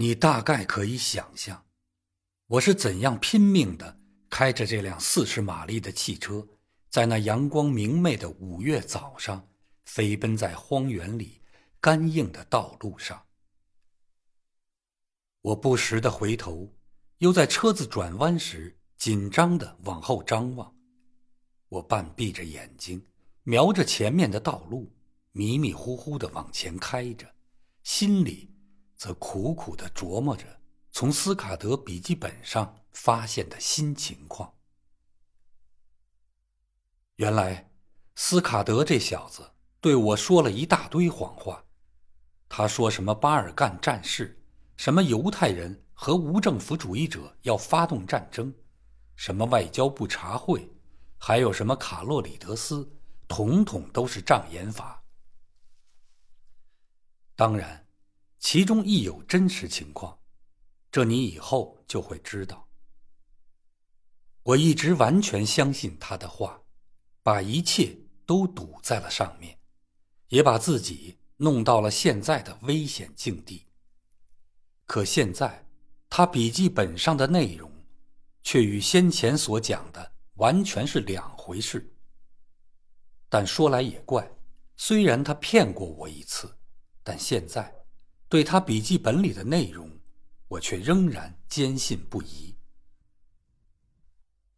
你大概可以想象，我是怎样拼命的开着这辆四十马力的汽车，在那阳光明媚的五月早上，飞奔在荒原里干硬的道路上。我不时的回头，又在车子转弯时紧张的往后张望。我半闭着眼睛，瞄着前面的道路，迷迷糊糊的往前开着，心里。则苦苦的琢磨着从斯卡德笔记本上发现的新情况。原来，斯卡德这小子对我说了一大堆谎话。他说什么巴尔干战事，什么犹太人和无政府主义者要发动战争，什么外交部茶会，还有什么卡洛里德斯，统统都是障眼法。当然。其中亦有真实情况，这你以后就会知道。我一直完全相信他的话，把一切都赌在了上面，也把自己弄到了现在的危险境地。可现在，他笔记本上的内容，却与先前所讲的完全是两回事。但说来也怪，虽然他骗过我一次，但现在。对他笔记本里的内容，我却仍然坚信不疑。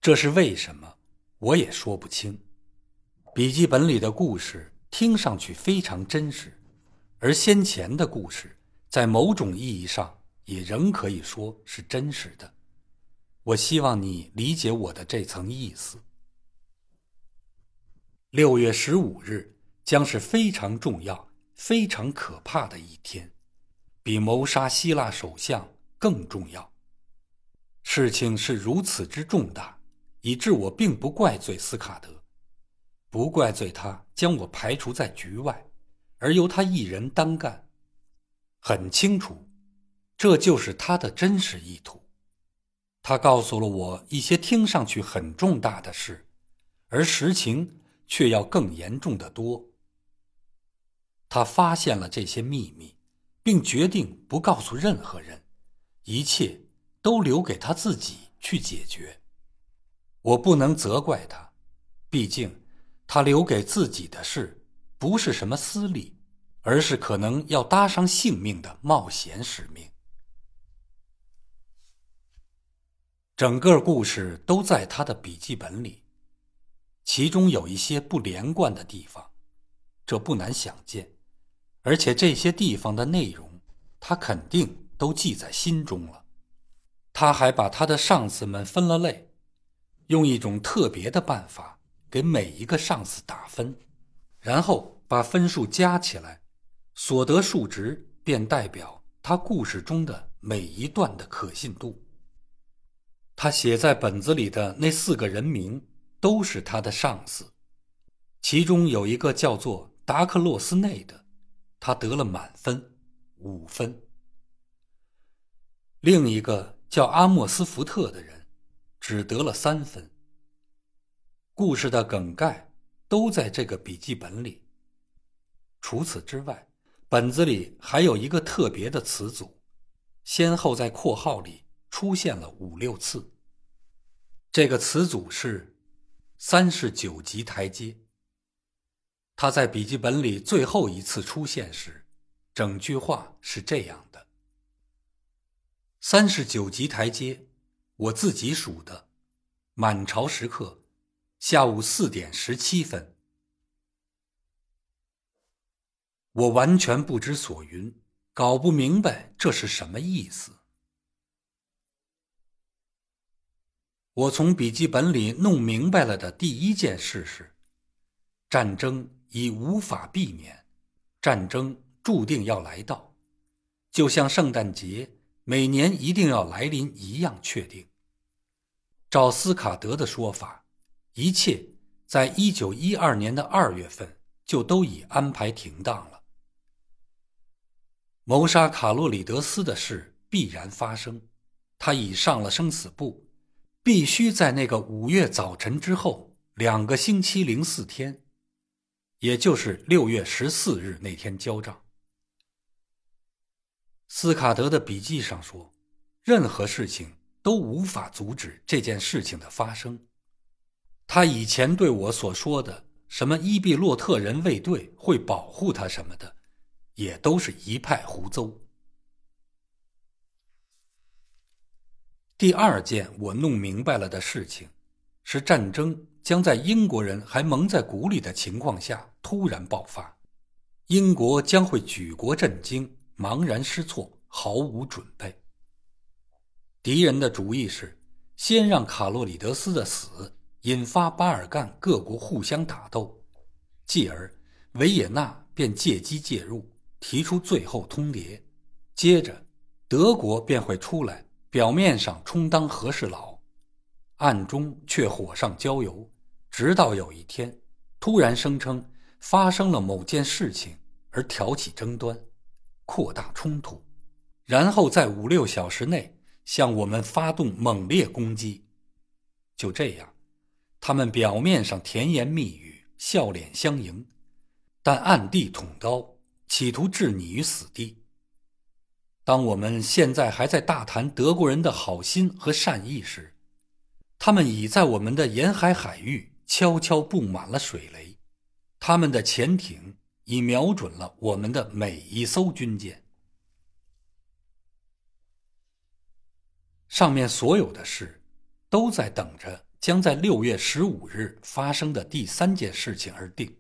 这是为什么，我也说不清。笔记本里的故事听上去非常真实，而先前的故事在某种意义上也仍可以说是真实的。我希望你理解我的这层意思。六月十五日将是非常重要、非常可怕的一天。比谋杀希腊首相更重要。事情是如此之重大，以致我并不怪罪斯卡德，不怪罪他将我排除在局外，而由他一人单干。很清楚，这就是他的真实意图。他告诉了我一些听上去很重大的事，而实情却要更严重的多。他发现了这些秘密。并决定不告诉任何人，一切都留给他自己去解决。我不能责怪他，毕竟他留给自己的事不是什么私利，而是可能要搭上性命的冒险使命。整个故事都在他的笔记本里，其中有一些不连贯的地方，这不难想见。而且这些地方的内容，他肯定都记在心中了。他还把他的上司们分了类，用一种特别的办法给每一个上司打分，然后把分数加起来，所得数值便代表他故事中的每一段的可信度。他写在本子里的那四个人名都是他的上司，其中有一个叫做达克洛斯内的。他得了满分，五分。另一个叫阿莫斯福特的人，只得了三分。故事的梗概都在这个笔记本里。除此之外，本子里还有一个特别的词组，先后在括号里出现了五六次。这个词组是“三十九级台阶”。他在笔记本里最后一次出现时，整句话是这样的：“三十九级台阶，我自己数的，满朝时刻，下午四点十七分。”我完全不知所云，搞不明白这是什么意思。我从笔记本里弄明白了的第一件事是，战争。已无法避免，战争注定要来到，就像圣诞节每年一定要来临一样确定。照斯卡德的说法，一切在一九一二年的二月份就都已安排停当了。谋杀卡洛里德斯的事必然发生，他已上了生死簿，必须在那个五月早晨之后两个星期零四天。也就是六月十四日那天交账。斯卡德的笔记上说，任何事情都无法阻止这件事情的发生。他以前对我所说的什么伊比洛特人卫队会保护他什么的，也都是一派胡诌。第二件我弄明白了的事情，是战争将在英国人还蒙在鼓里的情况下突然爆发，英国将会举国震惊、茫然失措、毫无准备。敌人的主意是先让卡洛里德斯的死。引发巴尔干各国互相打斗，继而维也纳便借机介入，提出最后通牒。接着，德国便会出来，表面上充当和事佬，暗中却火上浇油，直到有一天，突然声称发生了某件事情，而挑起争端，扩大冲突，然后在五六小时内向我们发动猛烈攻击。就这样。他们表面上甜言蜜语、笑脸相迎，但暗地捅刀，企图置你于死地。当我们现在还在大谈德国人的好心和善意时，他们已在我们的沿海海域悄悄布满了水雷，他们的潜艇已瞄准了我们的每一艘军舰。上面所有的事，都在等着。将在六月十五日发生的第三件事情而定。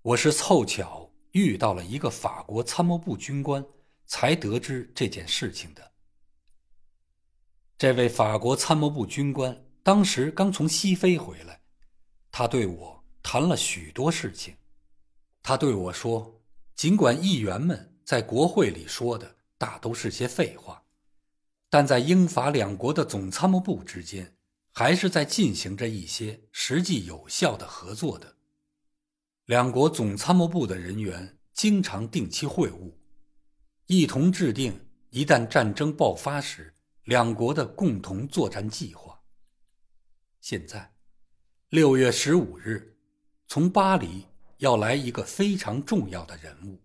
我是凑巧遇到了一个法国参谋部军官，才得知这件事情的。这位法国参谋部军官当时刚从西非回来，他对我谈了许多事情。他对我说：“尽管议员们在国会里说的大都是些废话。”但在英法两国的总参谋部之间，还是在进行着一些实际有效的合作的。两国总参谋部的人员经常定期会晤，一同制定一旦战争爆发时两国的共同作战计划。现在，六月十五日，从巴黎要来一个非常重要的人物，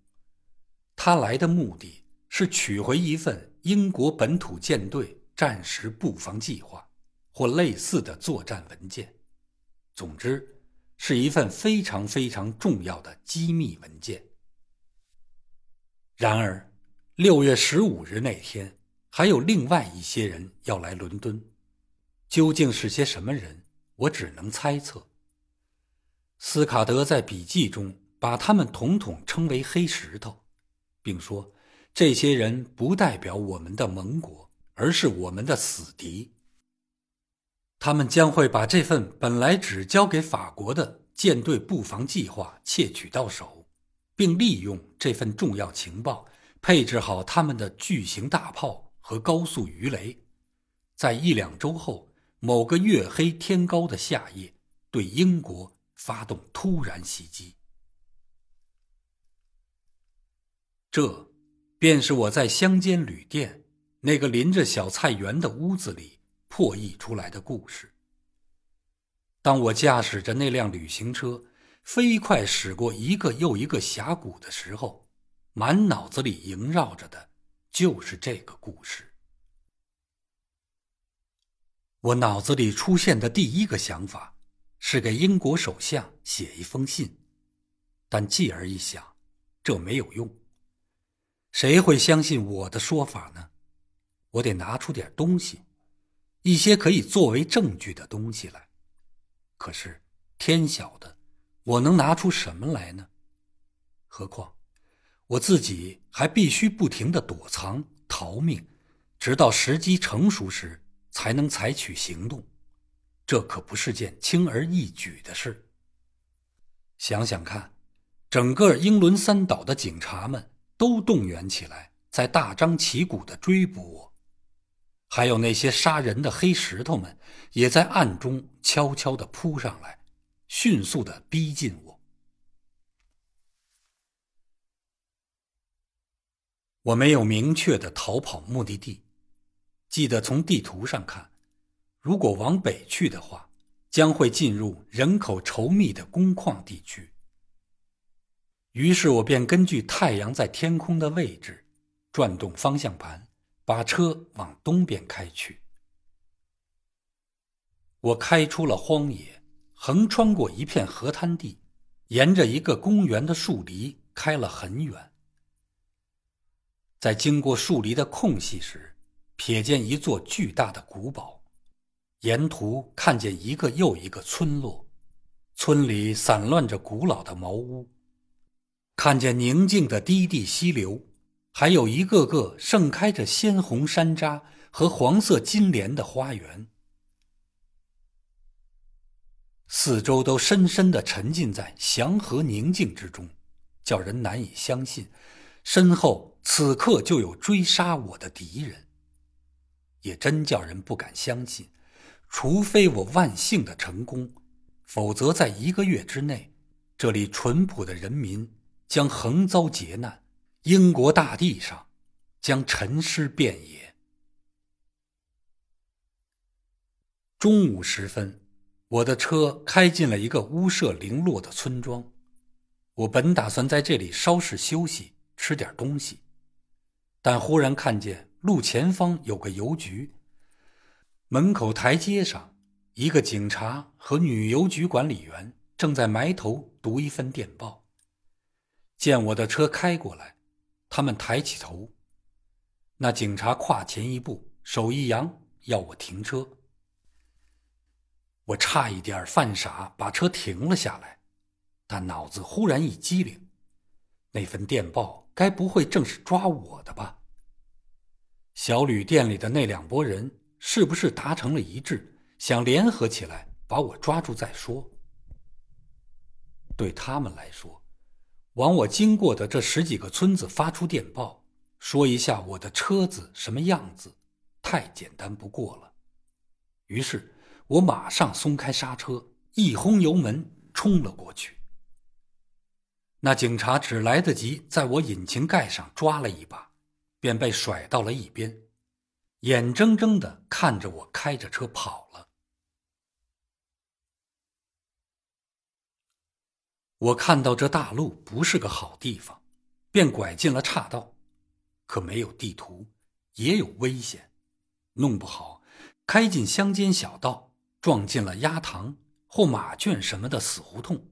他来的目的是取回一份。英国本土舰队战时布防计划，或类似的作战文件，总之是一份非常非常重要的机密文件。然而，六月十五日那天，还有另外一些人要来伦敦，究竟是些什么人，我只能猜测。斯卡德在笔记中把他们统统称为“黑石头”，并说。这些人不代表我们的盟国，而是我们的死敌。他们将会把这份本来只交给法国的舰队布防计划窃取到手，并利用这份重要情报，配置好他们的巨型大炮和高速鱼雷，在一两周后某个月黑天高的夏夜，对英国发动突然袭击。这。便是我在乡间旅店那个临着小菜园的屋子里破译出来的故事。当我驾驶着那辆旅行车飞快驶过一个又一个峡谷的时候，满脑子里萦绕着的就是这个故事。我脑子里出现的第一个想法是给英国首相写一封信，但继而一想，这没有用。谁会相信我的说法呢？我得拿出点东西，一些可以作为证据的东西来。可是天晓得，我能拿出什么来呢？何况我自己还必须不停的躲藏、逃命，直到时机成熟时才能采取行动。这可不是件轻而易举的事。想想看，整个英伦三岛的警察们。都动员起来，在大张旗鼓的追捕我，还有那些杀人的黑石头们，也在暗中悄悄的扑上来，迅速的逼近我。我没有明确的逃跑目的地，记得从地图上看，如果往北去的话，将会进入人口稠密的工矿地区。于是我便根据太阳在天空的位置，转动方向盘，把车往东边开去。我开出了荒野，横穿过一片河滩地，沿着一个公园的树篱开了很远。在经过树篱的空隙时，瞥见一座巨大的古堡，沿途看见一个又一个村落，村里散乱着古老的茅屋，看见宁静的低地溪流，还有一个个盛开着鲜红山楂和黄色金莲的花园。四周都深深的沉浸在祥和宁静之中，叫人难以相信，身后此刻就有追杀我的敌人。也真叫人不敢相信，除非我万幸的成功，否则在一个月之内，这里淳朴的人民将横遭劫难，英国大地上将沉尸遍野。中午时分。我的车开进了一个屋舍零落的村庄，我本打算在这里稍事休息，吃点东西，但忽然看见路前方有个邮局，门口台阶上，一个警察和女邮局管理员正在埋头读一份电报。见我的车开过来，他们抬起头，那警察跨前一步，手一扬，要我停车。我差一点犯傻，把车停了下来，但脑子忽然一激灵，那份电报该不会正是抓我的吧？小旅店里的那两拨人是不是达成了一致，想联合起来把我抓住再说？对他们来说，往我经过的这十几个村子发出电报，说一下我的车子什么样子，太简单不过了。于是。我马上松开刹车，一轰油门冲了过去。那警察只来得及在我引擎盖上抓了一把，便被甩到了一边，眼睁睁的看着我开着车跑了。我看到这大路不是个好地方，便拐进了岔道，可没有地图，也有危险，弄不好开进乡间小道。撞进了鸭塘或马圈什么的死胡同，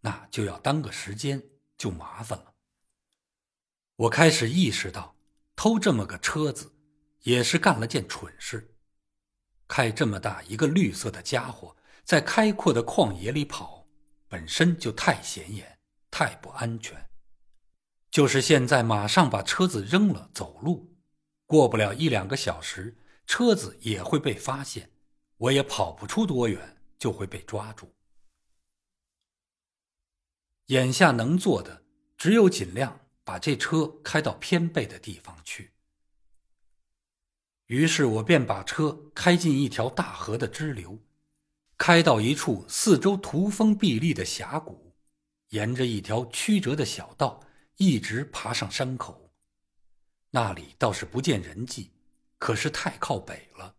那就要耽搁时间，就麻烦了。我开始意识到，偷这么个车子，也是干了件蠢事。开这么大一个绿色的家伙，在开阔的旷野里跑，本身就太显眼，太不安全。就是现在马上把车子扔了走路，过不了一两个小时，车子也会被发现。我也跑不出多远，就会被抓住。眼下能做的，只有尽量把这车开到偏背的地方去。于是我便把车开进一条大河的支流，开到一处四周涂封壁立的峡谷，沿着一条曲折的小道，一直爬上山口。那里倒是不见人迹，可是太靠北了。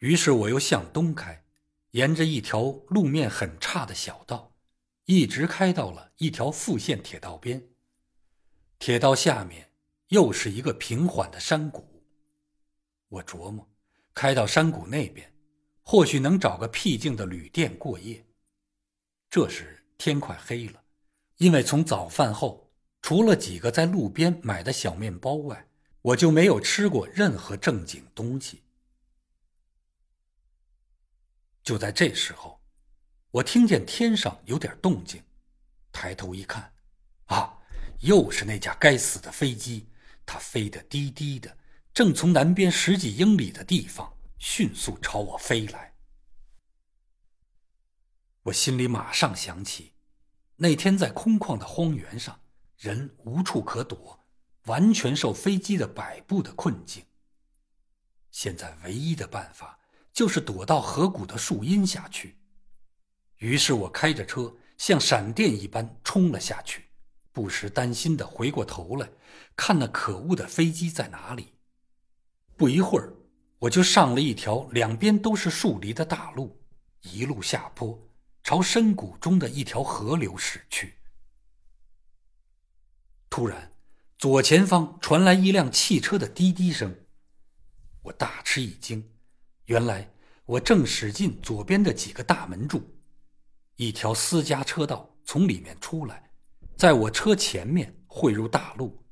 于是我又向东开，沿着一条路面很差的小道，一直开到了一条复线铁道边。铁道下面又是一个平缓的山谷。我琢磨，开到山谷那边，或许能找个僻静的旅店过夜。这时天快黑了，因为从早饭后，除了几个在路边买的小面包外，我就没有吃过任何正经东西。就在这时候，我听见天上有点动静，抬头一看，啊，又是那架该死的飞机！它飞得低低的，正从南边十几英里的地方迅速朝我飞来。我心里马上想起，那天在空旷的荒原上，人无处可躲，完全受飞机的摆布的困境。现在唯一的办法。就是躲到河谷的树荫下去。于是我开着车，像闪电一般冲了下去，不时担心的回过头来，看那可恶的飞机在哪里。不一会儿，我就上了一条两边都是树篱的大路，一路下坡，朝深谷中的一条河流驶去。突然，左前方传来一辆汽车的滴滴声，我大吃一惊，原来我正驶进左边的几个大门柱，一条私家车道从里面出来，在我车前面汇入大路，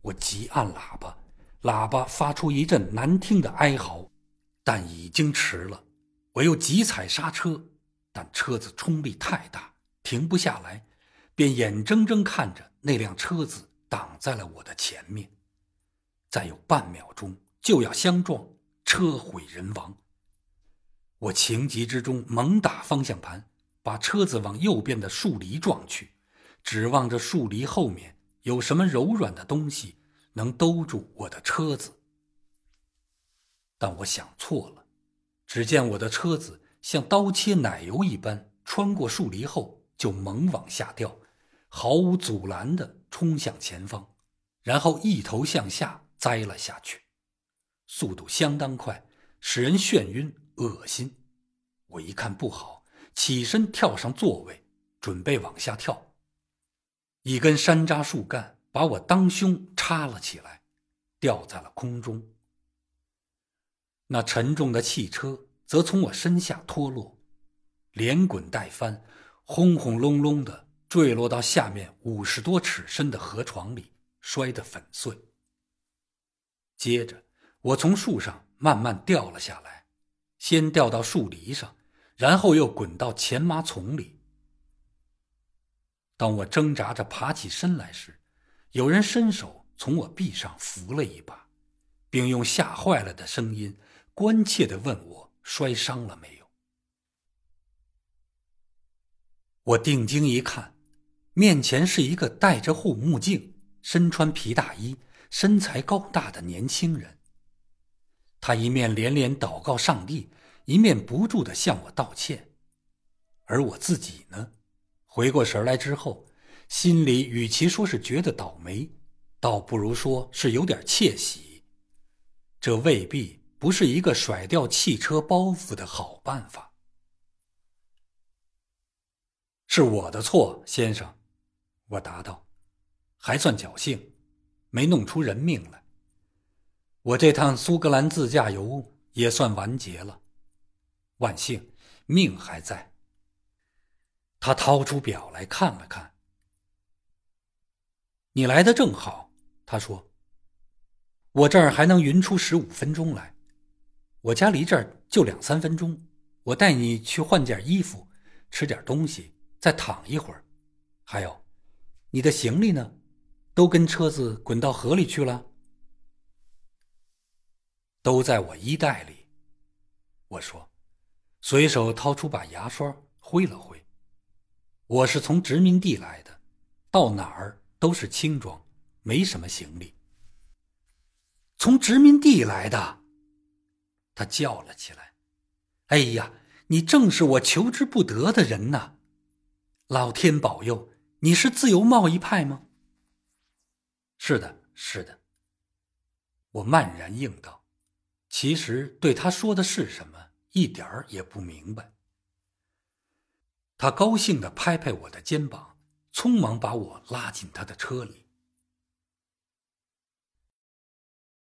我急按喇叭，喇叭发出一阵难听的哀嚎，但已经迟了，我又急踩刹车，但车子冲力太大，停不下来，便眼睁睁看着那辆车子。挡在了我的前面，再有半秒钟就要相撞，车毁人亡。我情急之中猛打方向盘，把车子往右边的树篱撞去，指望着树篱后面有什么柔软的东西能兜住我的车子。但我想错了，只见我的车子像刀切奶油一般穿过树篱后就猛往下掉，毫无阻拦的。冲向前方，然后一头向下栽了下去，速度相当快，使人眩晕恶心。我一看不好，起身跳上座位，准备往下跳。一根山楂树干把我当胸插了起来，掉在了空中。那沉重的汽车则从我身下脱落，连滚带翻，轰轰隆隆的。坠落到下面五十多尺深的河床里，摔得粉碎。接着，我从树上慢慢掉了下来，先掉到树篱上，然后又滚到前麻丛里。当我挣扎着爬起身来时，有人伸手从我臂上扶了一把，并用吓坏了的声音关切地问我摔伤了没有。我定睛一看。面前是一个戴着护目镜、身穿皮大衣、身材高大的年轻人。他一面连连祷告上帝，一面不住的向我道歉。而我自己呢，回过神来之后，心里与其说是觉得倒霉，倒不如说是有点窃喜。这未必不是一个甩掉汽车包袱的好办法。是我的错，先生。我答道：“还算侥幸，没弄出人命来。我这趟苏格兰自驾游也算完结了，万幸，命还在。”他掏出表来看了看。你来的正好，他说：“我这儿还能匀出十五分钟来。我家离这儿就两三分钟，我带你去换件衣服，吃点东西，再躺一会儿。还有。”你的行李呢？都跟车子滚到河里去了？都在我衣袋里。我说，随手掏出把牙刷，挥了挥。我是从殖民地来的，到哪儿都是轻装，没什么行李。从殖民地来的，他叫了起来：“哎呀，你正是我求之不得的人呐！老天保佑！”你是自由贸易派吗？是的，是的。我漫然应道，其实对他说的是什么一点儿也不明白。他高兴地拍拍我的肩膀，匆忙把我拉进他的车里。